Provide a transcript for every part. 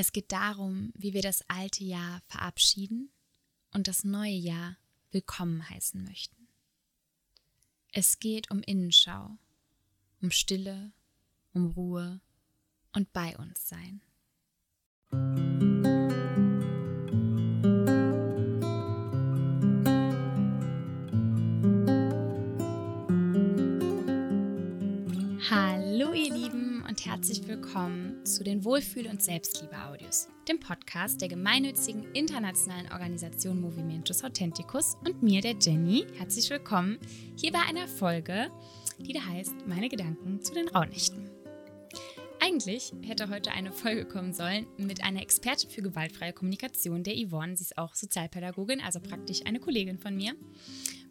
Es geht darum, wie wir das alte Jahr verabschieden und das neue Jahr willkommen heißen möchten. Es geht um Innenschau, um Stille, um Ruhe und bei uns sein. Hallo ihr Lieben herzlich willkommen zu den Wohlfühl- und Selbstliebe-Audios, dem Podcast der gemeinnützigen internationalen Organisation Movimentus Authenticus und mir, der Jenny. Herzlich willkommen hier bei einer Folge, die da heißt Meine Gedanken zu den Rauhnächten. Eigentlich hätte heute eine Folge kommen sollen mit einer Expertin für gewaltfreie Kommunikation, der Yvonne. Sie ist auch Sozialpädagogin, also praktisch eine Kollegin von mir.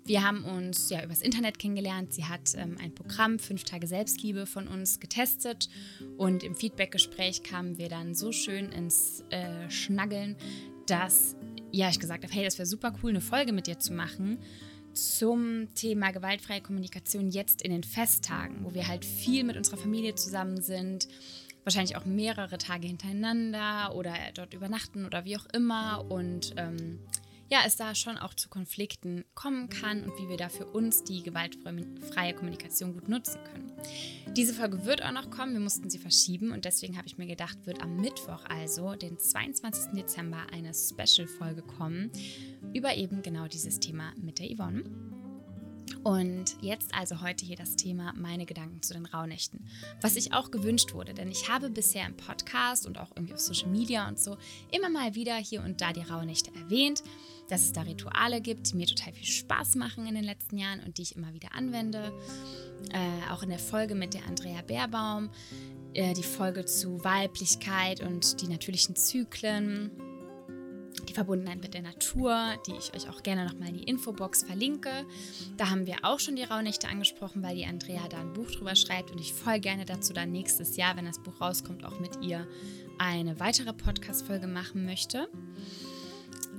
Wir haben uns ja übers Internet kennengelernt. Sie hat ähm, ein Programm Fünf Tage Selbstliebe von uns getestet und im Feedbackgespräch kamen wir dann so schön ins äh, Schnaggeln, dass ja ich gesagt habe, hey, das wäre super cool, eine Folge mit dir zu machen zum Thema gewaltfreie Kommunikation jetzt in den Festtagen, wo wir halt viel mit unserer Familie zusammen sind, wahrscheinlich auch mehrere Tage hintereinander oder dort übernachten oder wie auch immer und ähm, ja, es da schon auch zu Konflikten kommen kann und wie wir da für uns die gewaltfreie Kommunikation gut nutzen können. Diese Folge wird auch noch kommen, wir mussten sie verschieben und deswegen habe ich mir gedacht, wird am Mittwoch, also den 22. Dezember, eine Special-Folge kommen über eben genau dieses Thema mit der Yvonne. Und jetzt also heute hier das Thema meine Gedanken zu den Rauhnächten. Was sich auch gewünscht wurde, denn ich habe bisher im Podcast und auch irgendwie auf Social Media und so immer mal wieder hier und da die Rauhnächte erwähnt, dass es da Rituale gibt, die mir total viel Spaß machen in den letzten Jahren und die ich immer wieder anwende. Äh, auch in der Folge mit der Andrea Baerbaum, äh, die Folge zu Weiblichkeit und die natürlichen Zyklen die Verbundenheit mit der Natur, die ich euch auch gerne nochmal in die Infobox verlinke. Da haben wir auch schon die Rauhnächte angesprochen, weil die Andrea da ein Buch drüber schreibt und ich voll gerne dazu dann nächstes Jahr, wenn das Buch rauskommt, auch mit ihr eine weitere Podcast-Folge machen möchte.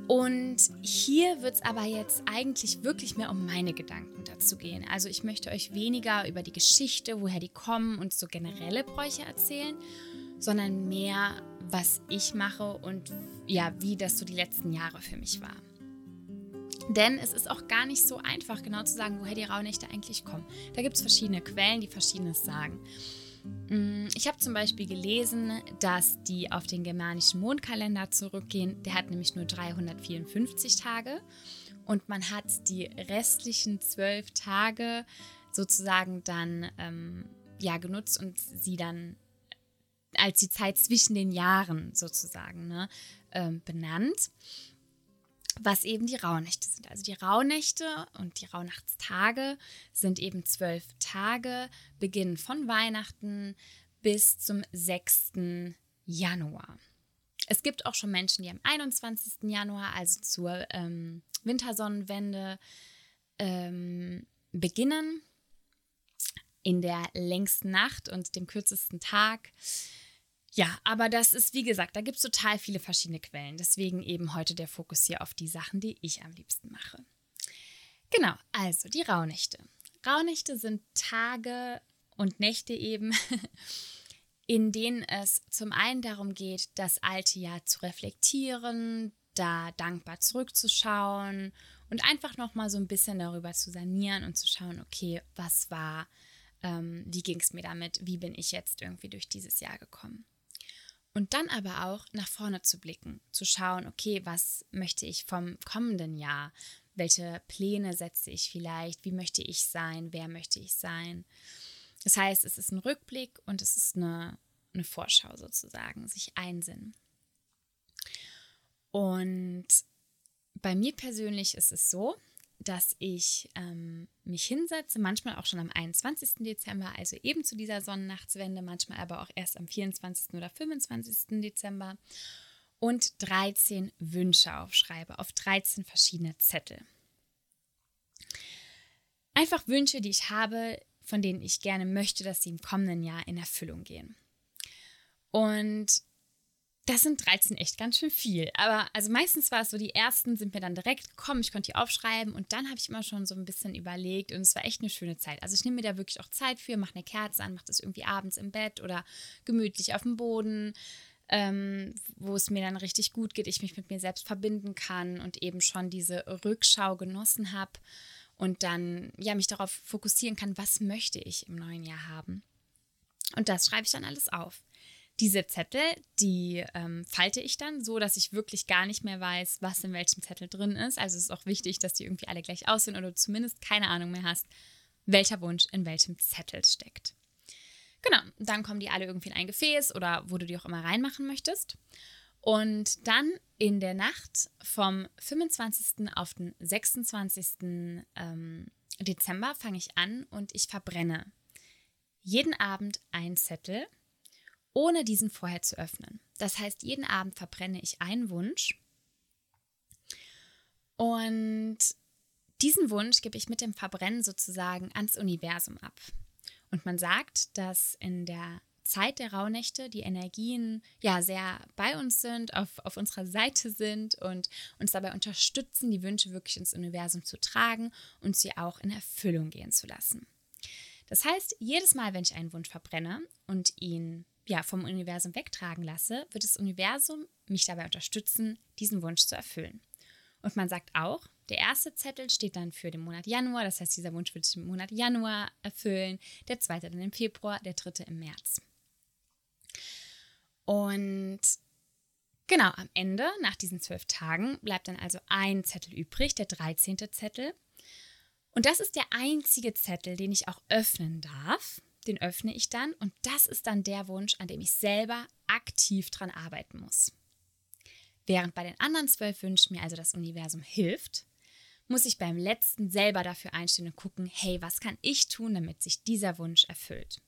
Und hier wird es aber jetzt eigentlich wirklich mehr um meine Gedanken dazu gehen. Also ich möchte euch weniger über die Geschichte, woher die kommen und so generelle Bräuche erzählen, sondern mehr, was ich mache und ja, wie das so die letzten Jahre für mich war. Denn es ist auch gar nicht so einfach, genau zu sagen, woher die Rauhnächte eigentlich kommen. Da gibt es verschiedene Quellen, die verschiedenes sagen. Mm, ich habe zum Beispiel gelesen, dass die auf den germanischen Mondkalender zurückgehen. Der hat nämlich nur 354 Tage und man hat die restlichen zwölf Tage sozusagen dann ähm, ja genutzt und sie dann als die Zeit zwischen den Jahren sozusagen ne, ähm, benannt, was eben die Rauhnächte sind. Also die Rauhnächte und die Rauhnachtstage sind eben zwölf Tage, beginnen von Weihnachten bis zum 6. Januar. Es gibt auch schon Menschen, die am 21. Januar, also zur ähm, Wintersonnenwende, ähm, beginnen in der längsten Nacht und dem kürzesten Tag. Ja, aber das ist, wie gesagt, da gibt es total viele verschiedene Quellen. Deswegen eben heute der Fokus hier auf die Sachen, die ich am liebsten mache. Genau, also die Rauhnächte. Rauhnächte sind Tage und Nächte eben, in denen es zum einen darum geht, das alte Jahr zu reflektieren, da dankbar zurückzuschauen und einfach nochmal so ein bisschen darüber zu sanieren und zu schauen, okay, was war ähm, wie ging es mir damit, wie bin ich jetzt irgendwie durch dieses Jahr gekommen. Und dann aber auch nach vorne zu blicken, zu schauen, okay, was möchte ich vom kommenden Jahr? Welche Pläne setze ich vielleicht? Wie möchte ich sein? Wer möchte ich sein? Das heißt, es ist ein Rückblick und es ist eine, eine Vorschau sozusagen, sich einsinnen. Und bei mir persönlich ist es so, dass ich ähm, mich hinsetze, manchmal auch schon am 21. Dezember, also eben zu dieser Sonnennachtswende, manchmal aber auch erst am 24. oder 25. Dezember und 13 Wünsche aufschreibe auf 13 verschiedene Zettel. Einfach Wünsche, die ich habe, von denen ich gerne möchte, dass sie im kommenden Jahr in Erfüllung gehen. Und das sind 13 echt ganz schön viel. Aber also meistens war es so, die ersten sind mir dann direkt gekommen, ich konnte die aufschreiben und dann habe ich immer schon so ein bisschen überlegt und es war echt eine schöne Zeit. Also ich nehme mir da wirklich auch Zeit für, mache eine Kerze an, mache das irgendwie abends im Bett oder gemütlich auf dem Boden. ähm, wo es mir dann richtig gut geht, ich mich mit mir selbst verbinden kann und eben schon diese Rückschau genossen habe und dann ja mich darauf fokussieren kann, was möchte ich im neuen Jahr haben. Und das schreibe ich dann alles auf. Diese Zettel, die ähm, falte ich dann so, dass ich wirklich gar nicht mehr weiß, was in welchem Zettel drin ist. Also es ist auch wichtig, dass die irgendwie alle gleich aussehen oder du zumindest keine Ahnung mehr hast, welcher Wunsch in welchem Zettel steckt. Genau, dann kommen die alle irgendwie in ein Gefäß oder wo du die auch immer reinmachen möchtest. Und dann in der Nacht vom 25. auf den 26. Ähm, Dezember fange ich an und ich verbrenne jeden Abend einen Zettel, ohne diesen vorher zu öffnen. Das heißt, jeden Abend verbrenne ich einen Wunsch und diesen Wunsch gebe ich mit dem Verbrennen sozusagen ans Universum ab. Und man sagt, dass in der Zeit der Rauhnächte die Energien ja sehr bei uns sind, auf, auf unserer Seite sind und uns dabei unterstützen, die Wünsche wirklich ins Universum zu tragen und sie auch in Erfüllung gehen zu lassen. Das heißt, jedes Mal, wenn ich einen Wunsch verbrenne und ihn ja, vom Universum wegtragen lasse, wird das Universum mich dabei unterstützen, diesen Wunsch zu erfüllen. Und man sagt auch, der erste Zettel steht dann für den Monat Januar, das heißt, dieser Wunsch wird im Monat Januar erfüllen, der zweite dann im Februar, der dritte im März. Und genau, am Ende, nach diesen zwölf Tagen, bleibt dann also ein Zettel übrig, der 13. Zettel. Und das ist der einzige Zettel, den ich auch öffnen darf. Den öffne ich dann und das ist dann der Wunsch, an dem ich selber aktiv dran arbeiten muss. Während bei den anderen zwölf Wünschen mir also das Universum hilft, muss ich beim letzten selber dafür einstehen und gucken, hey, was kann ich tun, damit sich dieser Wunsch erfüllt?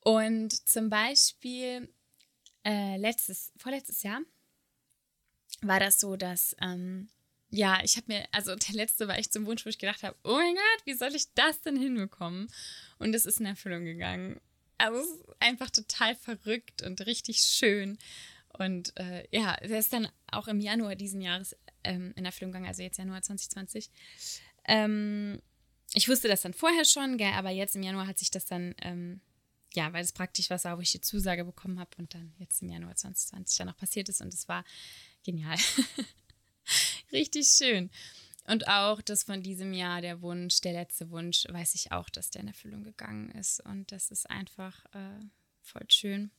Und zum Beispiel äh, letztes, vorletztes Jahr war das so, dass ähm, ja, ich habe mir, also der letzte war echt zum Wunsch, wo ich gedacht habe, oh mein Gott, wie soll ich das denn hinbekommen? Und es ist in Erfüllung gegangen. Also es ist einfach total verrückt und richtig schön. Und äh, ja, er ist dann auch im Januar diesen Jahres ähm, in Erfüllung gegangen, also jetzt Januar 2020. Ähm, ich wusste das dann vorher schon, gell, aber jetzt im Januar hat sich das dann, ähm, ja, weil es praktisch was war, wo ich die Zusage bekommen habe und dann jetzt im Januar 2020 dann auch passiert ist und es war genial. Richtig schön. Und auch das von diesem Jahr, der Wunsch, der letzte Wunsch, weiß ich auch, dass der in Erfüllung gegangen ist. Und das ist einfach äh, voll schön.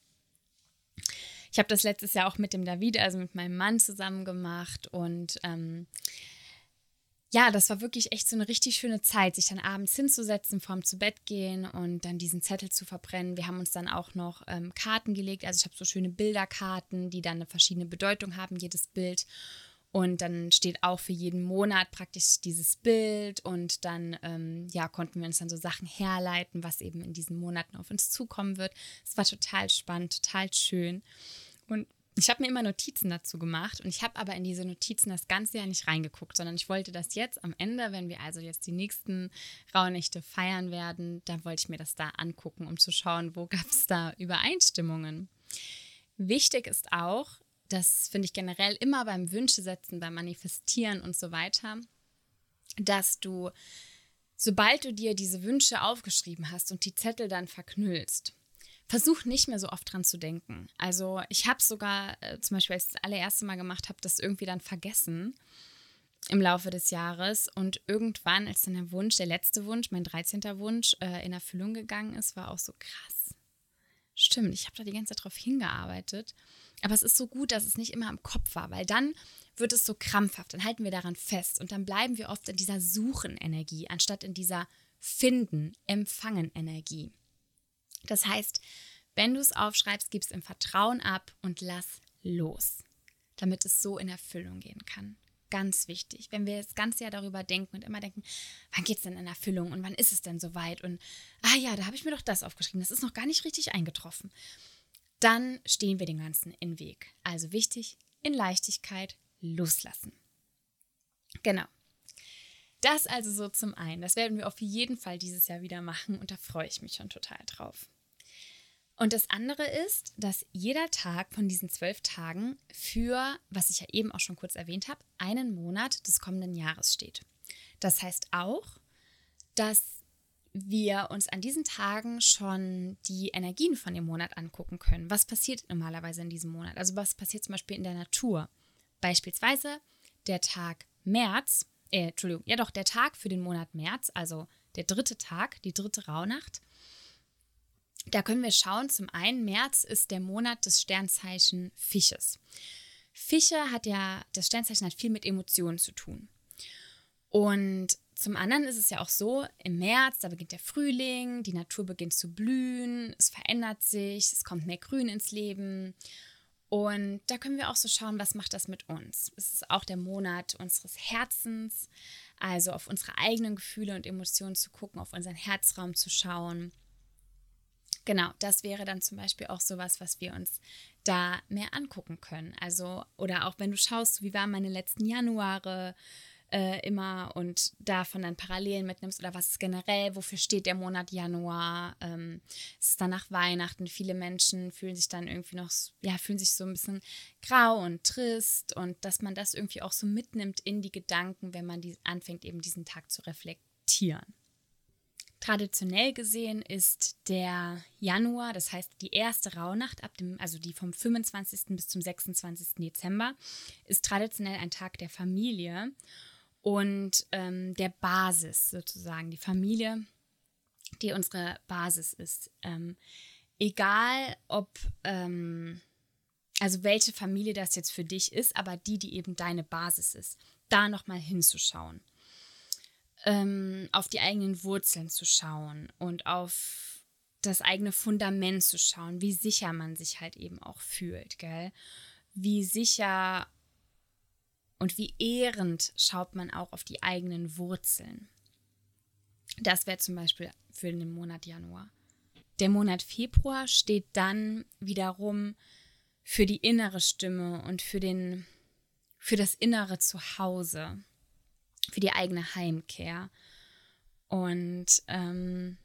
Ich habe das letztes Jahr auch mit dem David, also mit meinem Mann zusammen gemacht und ähm, ja, das war wirklich echt so eine richtig schöne Zeit, sich dann abends hinzusetzen, vorm zu Bett gehen und dann diesen Zettel zu verbrennen. Wir haben uns dann auch noch ähm, Karten gelegt. Also ich habe so schöne Bilderkarten, die dann eine verschiedene Bedeutung haben, jedes Bild. Und dann steht auch für jeden Monat praktisch dieses Bild und dann ähm, ja, konnten wir uns dann so Sachen herleiten, was eben in diesen Monaten auf uns zukommen wird. Es war total spannend, total schön. Und ich habe mir immer Notizen dazu gemacht und ich habe aber in diese Notizen das ganze Jahr nicht reingeguckt, sondern ich wollte das jetzt am Ende, wenn wir also jetzt die nächsten Rauhnächte feiern werden, da wollte ich mir das da angucken, um zu schauen, wo gab es da Übereinstimmungen. Wichtig ist auch, das finde ich generell immer beim Wünsche setzen, beim Manifestieren und so weiter, dass du, sobald du dir diese Wünsche aufgeschrieben hast und die Zettel dann verknüllst, versuch nicht mehr so oft dran zu denken. Also ich habe sogar äh, zum Beispiel, als ich das allererste Mal gemacht habe, das irgendwie dann vergessen im Laufe des Jahres und irgendwann, als dann der Wunsch, der letzte Wunsch, mein 13. Wunsch äh, in Erfüllung gegangen ist, war auch so krass. Stimmt, ich habe da die ganze Zeit drauf hingearbeitet aber es ist so gut, dass es nicht immer im Kopf war, weil dann wird es so krampfhaft, dann halten wir daran fest und dann bleiben wir oft in dieser Suchen-Energie, anstatt in dieser Finden, Empfangen-Energie. Das heißt, wenn du es aufschreibst, gib es im Vertrauen ab und lass los, damit es so in Erfüllung gehen kann. Ganz wichtig. Wenn wir das ganze Jahr darüber denken und immer denken, wann geht es denn in Erfüllung und wann ist es denn soweit? Und ah ja, da habe ich mir doch das aufgeschrieben, das ist noch gar nicht richtig eingetroffen dann stehen wir dem Ganzen in Weg. Also wichtig, in Leichtigkeit loslassen. Genau. Das also so zum einen. Das werden wir auf jeden Fall dieses Jahr wieder machen und da freue ich mich schon total drauf. Und das andere ist, dass jeder Tag von diesen zwölf Tagen für, was ich ja eben auch schon kurz erwähnt habe, einen Monat des kommenden Jahres steht. Das heißt auch, dass wir uns an diesen Tagen schon die Energien von dem Monat angucken können. Was passiert normalerweise in diesem Monat? Also was passiert zum Beispiel in der Natur? Beispielsweise der Tag März, äh, Entschuldigung, ja doch, der Tag für den Monat März, also der dritte Tag, die dritte Rauhnacht. Da können wir schauen, zum einen, März ist der Monat des Sternzeichen Fisches. Fische hat ja, das Sternzeichen hat viel mit Emotionen zu tun. Und zum anderen ist es ja auch so, im März, da beginnt der Frühling, die Natur beginnt zu blühen, es verändert sich, es kommt mehr Grün ins Leben. Und da können wir auch so schauen, was macht das mit uns. Es ist auch der Monat unseres Herzens, also auf unsere eigenen Gefühle und Emotionen zu gucken, auf unseren Herzraum zu schauen. Genau, das wäre dann zum Beispiel auch sowas, was wir uns da mehr angucken können. Also, oder auch wenn du schaust, wie waren meine letzten Januare, äh, immer und davon dann Parallelen mitnimmst oder was ist generell, wofür steht der Monat Januar? Ähm, es ist dann nach Weihnachten. Viele Menschen fühlen sich dann irgendwie noch, ja, fühlen sich so ein bisschen grau und trist und dass man das irgendwie auch so mitnimmt in die Gedanken, wenn man die, anfängt, eben diesen Tag zu reflektieren. Traditionell gesehen ist der Januar, das heißt die erste Rauhnacht, ab dem, also die vom 25. bis zum 26. Dezember, ist traditionell ein Tag der Familie und ähm, der Basis sozusagen, die Familie, die unsere Basis ist. Ähm, egal ob, ähm, also welche Familie das jetzt für dich ist, aber die, die eben deine Basis ist, da nochmal hinzuschauen. Ähm, auf die eigenen Wurzeln zu schauen und auf das eigene Fundament zu schauen, wie sicher man sich halt eben auch fühlt, gell? Wie sicher und wie ehrend schaut man auch auf die eigenen Wurzeln. Das wäre zum Beispiel für den Monat Januar. Der Monat Februar steht dann wiederum für die innere Stimme und für, den, für das innere Zuhause, für die eigene Heimkehr. Und ähm,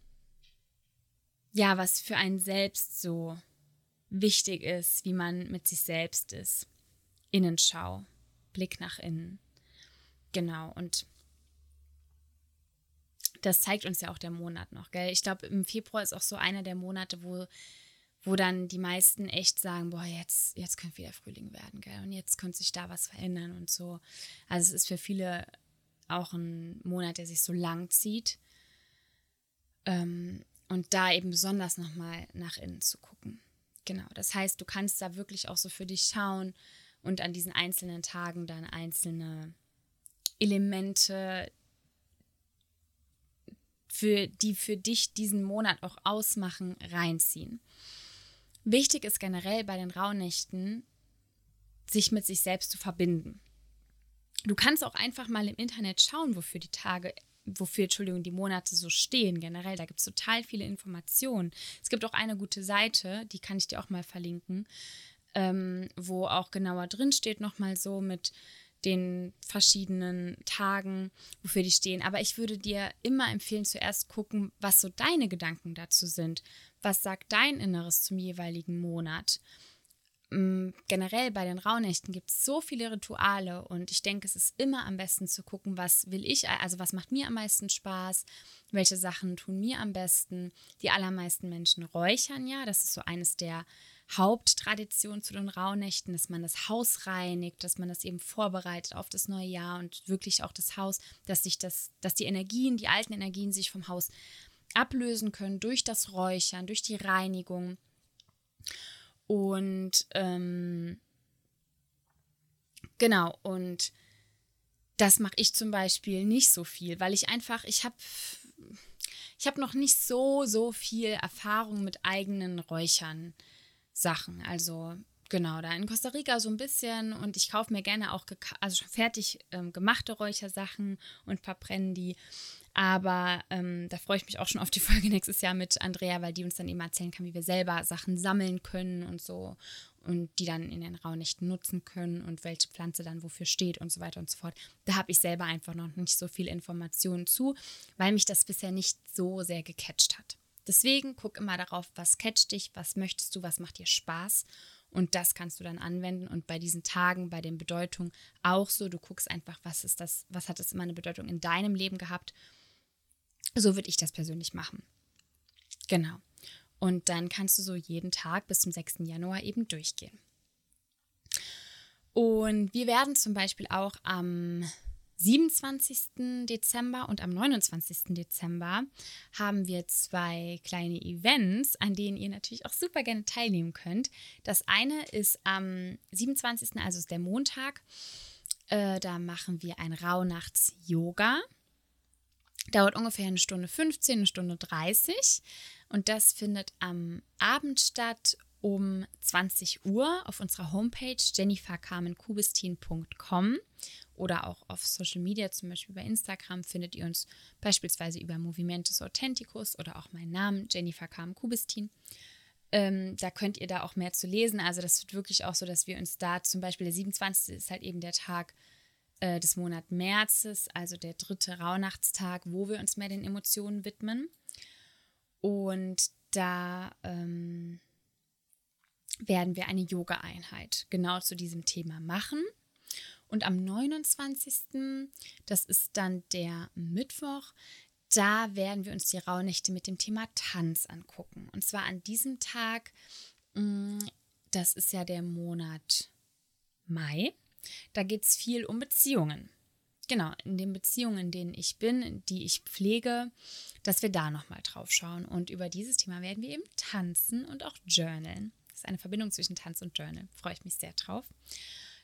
ja, was für einen selbst so wichtig ist, wie man mit sich selbst ist. Innenschau. Blick nach innen. Genau, und das zeigt uns ja auch der Monat noch, gell? Ich glaube, im Februar ist auch so einer der Monate, wo, wo dann die meisten echt sagen, boah, jetzt, jetzt könnte wieder Frühling werden, gell? Und jetzt könnte sich da was verändern und so. Also es ist für viele auch ein Monat, der sich so lang zieht. Ähm, und da eben besonders nochmal nach innen zu gucken. Genau, das heißt, du kannst da wirklich auch so für dich schauen, und an diesen einzelnen Tagen dann einzelne Elemente, für, die für dich diesen Monat auch ausmachen, reinziehen. Wichtig ist generell bei den Rauhnächten, sich mit sich selbst zu verbinden. Du kannst auch einfach mal im Internet schauen, wofür die Tage, wofür, Entschuldigung, die Monate so stehen generell. Da gibt es total viele Informationen. Es gibt auch eine gute Seite, die kann ich dir auch mal verlinken ähm, wo auch genauer drin steht, nochmal so mit den verschiedenen Tagen, wofür die stehen. Aber ich würde dir immer empfehlen, zuerst gucken, was so deine Gedanken dazu sind. Was sagt dein Inneres zum jeweiligen Monat? Ähm, generell bei den Rauhnächten gibt es so viele Rituale und ich denke, es ist immer am besten zu gucken, was will ich, also was macht mir am meisten Spaß, welche Sachen tun mir am besten. Die allermeisten Menschen räuchern ja, das ist so eines der Haupttradition zu den Rauhnächten, dass man das Haus reinigt, dass man das eben vorbereitet auf das neue Jahr und wirklich auch das Haus, dass sich das, dass die Energien, die alten Energien sich vom Haus ablösen können durch das Räuchern, durch die Reinigung. Und ähm, genau, und das mache ich zum Beispiel nicht so viel, weil ich einfach, ich habe ich habe noch nicht so, so viel Erfahrung mit eigenen Räuchern Sachen. Also genau, da in Costa Rica so ein bisschen und ich kaufe mir gerne auch also fertig ähm, gemachte Räuchersachen und verbrennen die. Aber ähm, da freue ich mich auch schon auf die Folge nächstes Jahr mit Andrea, weil die uns dann eben erzählen kann, wie wir selber Sachen sammeln können und so und die dann in den Rauhnächten nutzen können und welche Pflanze dann wofür steht und so weiter und so fort. Da habe ich selber einfach noch nicht so viel Informationen zu, weil mich das bisher nicht so sehr gecatcht hat. Deswegen guck immer darauf, was catcht dich, was möchtest du, was macht dir Spaß. Und das kannst du dann anwenden. Und bei diesen Tagen, bei den Bedeutungen auch so. Du guckst einfach, was ist das, was hat es immer eine Bedeutung in deinem Leben gehabt. So würde ich das persönlich machen. Genau. Und dann kannst du so jeden Tag bis zum 6. Januar eben durchgehen. Und wir werden zum Beispiel auch am 27. Dezember und am 29. Dezember haben wir zwei kleine Events, an denen ihr natürlich auch super gerne teilnehmen könnt. Das eine ist am 27., also ist der Montag. Äh, da machen wir ein Rauhnachts-Yoga. Dauert ungefähr eine Stunde 15, eine Stunde 30. Und das findet am Abend statt um 20 Uhr auf unserer Homepage jennifercarmenkubistin.com oder auch auf Social Media, zum Beispiel bei Instagram, findet ihr uns beispielsweise über Movimentus Authenticus oder auch meinen Namen, Jennifer Carmen Kubistin. Ähm, da könnt ihr da auch mehr zu lesen. Also das wird wirklich auch so, dass wir uns da zum Beispiel der 27. ist halt eben der Tag äh, des Monats Märzes, also der dritte Rauhnachtstag, wo wir uns mehr den Emotionen widmen. Und da ähm, werden wir eine Yoga-Einheit genau zu diesem Thema machen. Und am 29., das ist dann der Mittwoch, da werden wir uns die Rauhnächte mit dem Thema Tanz angucken. Und zwar an diesem Tag, mm, das ist ja der Monat Mai, da geht es viel um Beziehungen. Genau, in den Beziehungen, in denen ich bin, die ich pflege, dass wir da nochmal drauf schauen. Und über dieses Thema werden wir eben tanzen und auch journalen ist eine Verbindung zwischen Tanz und Journal. Freue ich mich sehr drauf.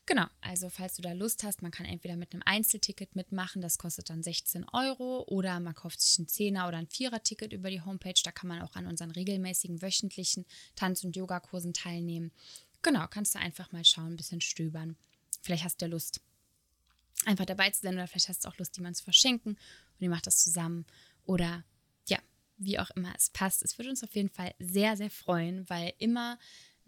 Genau, also falls du da Lust hast, man kann entweder mit einem Einzelticket mitmachen, das kostet dann 16 Euro, oder man kauft sich ein Zehner- oder ein Vierer-Ticket über die Homepage, da kann man auch an unseren regelmäßigen wöchentlichen Tanz- und Yogakursen teilnehmen. Genau, kannst du einfach mal schauen, ein bisschen stöbern. Vielleicht hast du ja Lust, einfach dabei zu sein, oder vielleicht hast du auch Lust, jemanden zu verschenken und ihr macht das zusammen. Oder wie auch immer es passt. Es würde uns auf jeden Fall sehr, sehr freuen, weil immer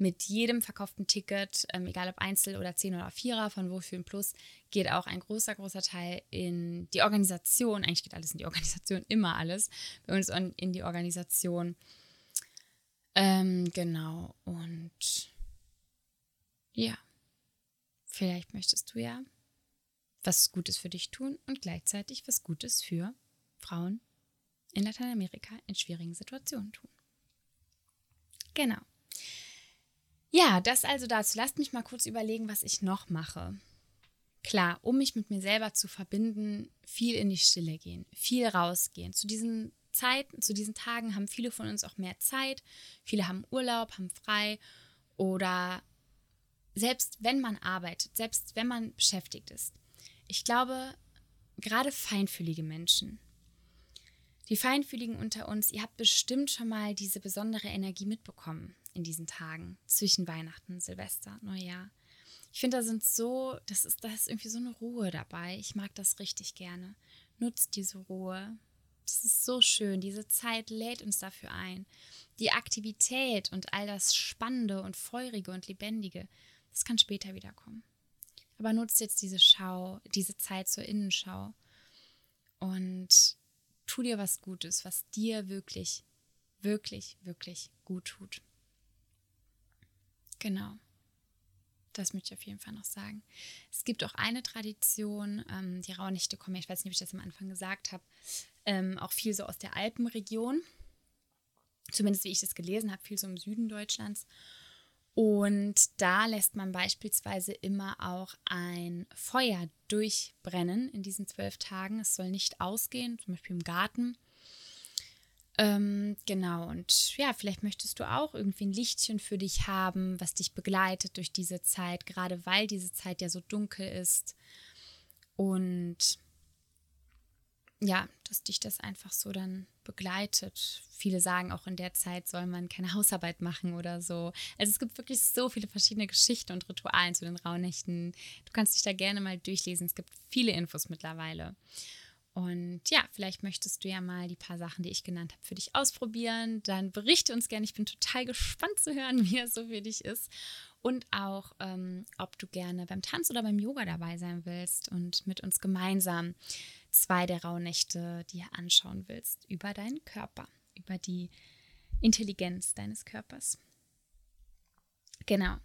mit jedem verkauften Ticket, ähm, egal ob Einzel- oder Zehn- oder Vierer von Wohlfühlen Plus, geht auch ein großer, großer Teil in die Organisation. Eigentlich geht alles in die Organisation, immer alles. Bei uns in die Organisation. Ähm, genau. Und ja, vielleicht möchtest du ja was Gutes für dich tun und gleichzeitig was Gutes für Frauen in Lateinamerika in schwierigen Situationen tun. Genau. Ja, das also dazu. Lasst mich mal kurz überlegen, was ich noch mache. Klar, um mich mit mir selber zu verbinden, viel in die Stille gehen, viel rausgehen. Zu diesen Zeiten, zu diesen Tagen haben viele von uns auch mehr Zeit. Viele haben Urlaub, haben frei oder selbst wenn man arbeitet, selbst wenn man beschäftigt ist. Ich glaube, gerade feinfühlige Menschen, die Feinfühligen unter uns, ihr habt bestimmt schon mal diese besondere Energie mitbekommen in diesen Tagen zwischen Weihnachten, Silvester, Neujahr. Ich finde, da sind so, das ist, da ist irgendwie so eine Ruhe dabei. Ich mag das richtig gerne. Nutzt diese Ruhe. Das ist so schön. Diese Zeit lädt uns dafür ein. Die Aktivität und all das Spannende und Feurige und Lebendige, das kann später wiederkommen. Aber nutzt jetzt diese Schau, diese Zeit zur Innenschau und tu dir was Gutes, was dir wirklich, wirklich, wirklich gut tut. Genau. Das möchte ich auf jeden Fall noch sagen. Es gibt auch eine Tradition, ähm, die Rauhnächte kommen, ich weiß nicht, ob ich das am Anfang gesagt habe, ähm, auch viel so aus der Alpenregion. Zumindest wie ich das gelesen habe, viel so im Süden Deutschlands. Und da lässt man beispielsweise immer auch ein Feuer durchbrennen in diesen zwölf Tagen. Es soll nicht ausgehen, zum Beispiel im Garten. Ähm, genau, und ja, vielleicht möchtest du auch irgendwie ein Lichtchen für dich haben, was dich begleitet durch diese Zeit, gerade weil diese Zeit ja so dunkel ist. Und ja, dass dich das einfach so dann begleitet. Viele sagen auch in der Zeit soll man keine Hausarbeit machen oder so. Also es gibt wirklich so viele verschiedene Geschichten und Ritualen zu den Rauhnächten. Du kannst dich da gerne mal durchlesen. Es gibt viele Infos mittlerweile. Und ja, vielleicht möchtest du ja mal die paar Sachen, die ich genannt habe, für dich ausprobieren. Dann berichte uns gerne. Ich bin total gespannt zu hören, wie es so für dich ist. Und auch, ähm, ob du gerne beim Tanz oder beim Yoga dabei sein willst und mit uns gemeinsam zwei der Rauhnächte dir anschauen willst über deinen Körper, über die Intelligenz deines Körpers. Genau.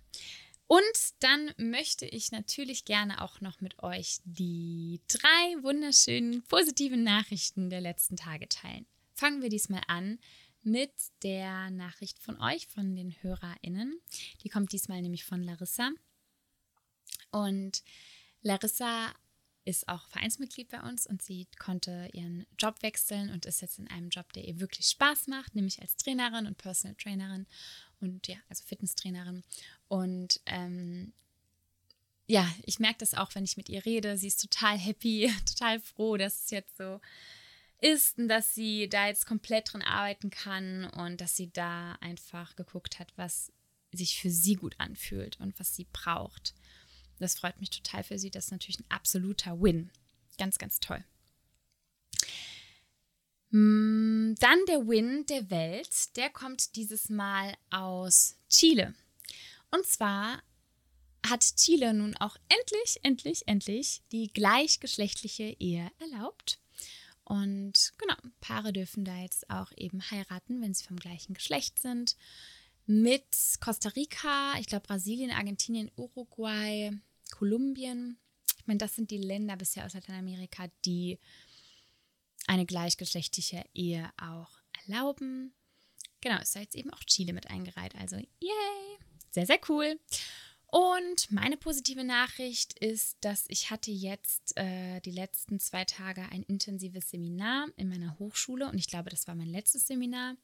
Und dann möchte ich natürlich gerne auch noch mit euch die drei wunderschönen positiven Nachrichten der letzten Tage teilen. fangen wir diesmal an mit der Nachricht von euch, von den HörerInnen. Die kommt diesmal nämlich von Larissa. Und Larissa ist auch Vereinsmitglied bei uns und sie konnte ihren Job wechseln und ist jetzt in einem Job, der ihr wirklich Spaß macht, nämlich als Trainerin und Personal Trainerin und ja, also Fitnesstrainerin. Und ähm, ja, ich merke das auch, wenn ich mit ihr rede. Sie ist total happy, total froh, dass es jetzt so ist und dass sie da jetzt komplett drin arbeiten kann und dass sie da einfach geguckt hat, was sich für sie gut anfühlt und was sie braucht. Das freut mich total für sie. Das ist natürlich ein absoluter Win. Ganz, ganz toll. Mm, dann der Win der Welt, der kommt dieses Mal aus Chile. Und zwar hat Chile nun auch endlich, endlich, endlich die gleichgeschlechtliche Ehe erlaubt. Und genau, Paare dürfen da jetzt auch eben heiraten, wenn sie vom gleichen Geschlecht sind mit Costa Rica, ich glaube Brasilien, Argentinien, Uruguay, Kolumbien. Ich meine, das sind die Länder bisher aus Lateinamerika, die eine gleichgeschlechtliche Ehe auch erlauben. Genau, ist da jetzt eben auch Chile mit eingereiht. Also, yay! Sehr, sehr cool. Und meine positive Nachricht ist, dass ich hatte jetzt äh, die letzten zwei Tage ein intensives Seminar in meiner Hochschule und ich glaube, das war mein letztes Seminar.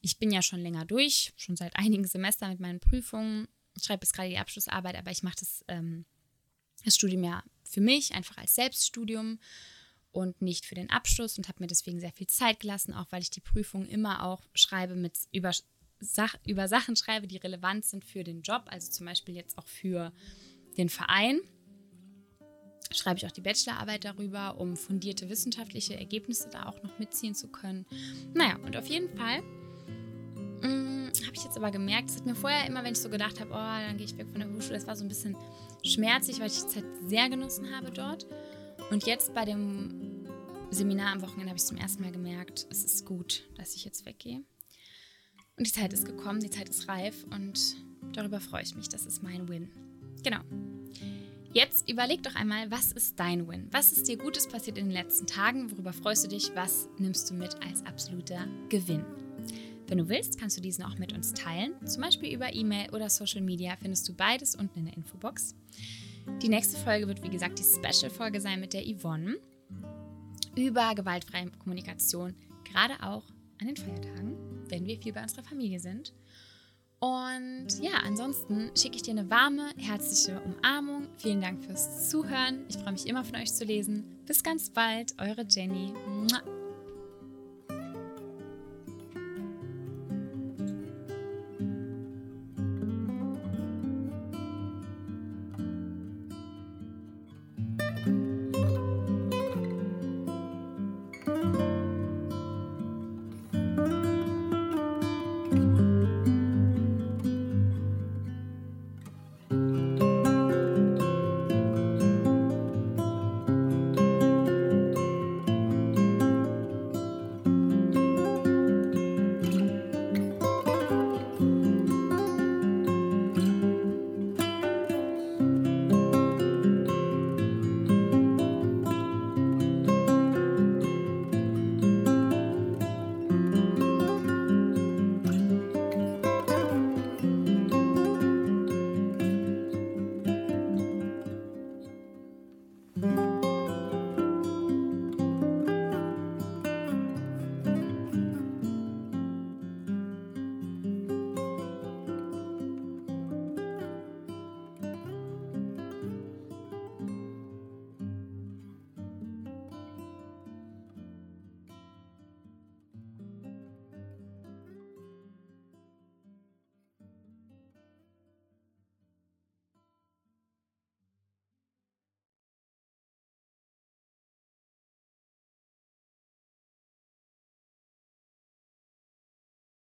Ich bin ja schon länger durch, schon seit einigen Semestern mit meinen Prüfungen. Ich schreibe jetzt gerade die Abschlussarbeit, aber ich mache das, ähm, das Studium ja für mich, einfach als Selbststudium und nicht für den Abschluss und habe mir deswegen sehr viel Zeit gelassen, auch weil ich die Prüfung immer auch schreibe mit über Sach über Sachen schreibe, die relevant sind für den Job, also zum Beispiel jetzt auch für den Verein, schreibe ich auch die Bachelorarbeit darüber, um fundierte wissenschaftliche Ergebnisse da auch noch mitziehen zu können. Naja, und auf jeden Fall mm, habe ich jetzt aber gemerkt, es hat mir vorher immer, wenn ich so gedacht habe, oh, dann gehe ich weg von der Hochschule, das war so ein bisschen schmerzlich, weil ich die Zeit sehr genossen habe dort. Und jetzt bei dem Seminar am Wochenende habe ich zum ersten Mal gemerkt, es ist gut, dass ich jetzt weggehe. Und die Zeit ist gekommen, die Zeit ist reif und darüber freue ich mich. Das ist mein Win. Genau. Jetzt überleg doch einmal, was ist dein Win? Was ist dir Gutes passiert in den letzten Tagen? Worüber freust du dich? Was nimmst du mit als absoluter Gewinn? Wenn du willst, kannst du diesen auch mit uns teilen. Zum Beispiel über E-Mail oder Social Media findest du beides unten in der Infobox. Die nächste Folge wird, wie gesagt, die Special-Folge sein mit der Yvonne über gewaltfreie Kommunikation, gerade auch an den Feiertagen, wenn wir viel bei unserer Familie sind. Und ja, ansonsten schicke ich dir eine warme, herzliche Umarmung. Vielen Dank fürs Zuhören. Ich freue mich immer von euch zu lesen. Bis ganz bald, eure Jenny.